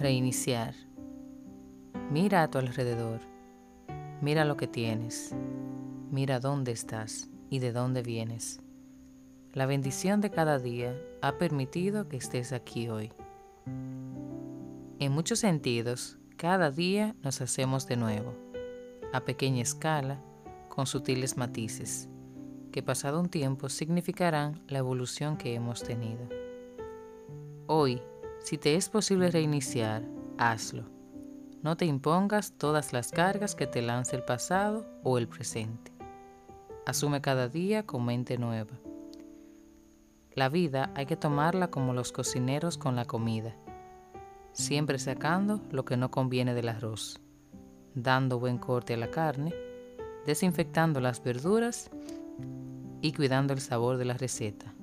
Reiniciar. Mira a tu alrededor. Mira lo que tienes. Mira dónde estás y de dónde vienes. La bendición de cada día ha permitido que estés aquí hoy. En muchos sentidos, cada día nos hacemos de nuevo, a pequeña escala, con sutiles matices, que pasado un tiempo significarán la evolución que hemos tenido. Hoy, si te es posible reiniciar, hazlo. No te impongas todas las cargas que te lance el pasado o el presente. Asume cada día con mente nueva. La vida hay que tomarla como los cocineros con la comida, siempre sacando lo que no conviene del arroz, dando buen corte a la carne, desinfectando las verduras y cuidando el sabor de la receta.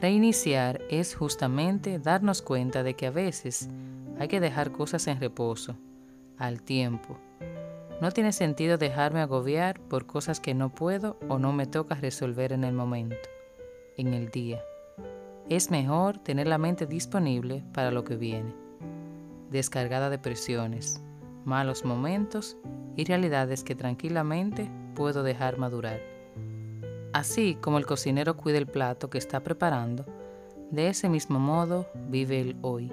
Reiniciar es justamente darnos cuenta de que a veces hay que dejar cosas en reposo, al tiempo. No tiene sentido dejarme agobiar por cosas que no puedo o no me toca resolver en el momento, en el día. Es mejor tener la mente disponible para lo que viene, descargada de presiones, malos momentos y realidades que tranquilamente puedo dejar madurar. Así como el cocinero cuida el plato que está preparando, de ese mismo modo vive el hoy.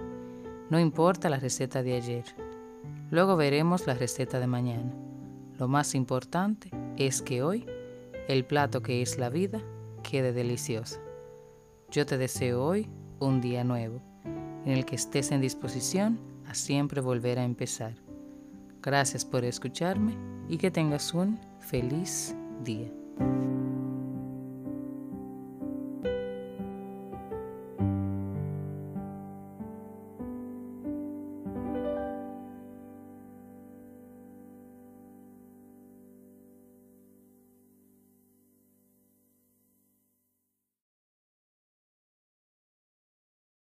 No importa la receta de ayer. Luego veremos la receta de mañana. Lo más importante es que hoy el plato que es la vida quede deliciosa. Yo te deseo hoy un día nuevo, en el que estés en disposición a siempre volver a empezar. Gracias por escucharme y que tengas un feliz día.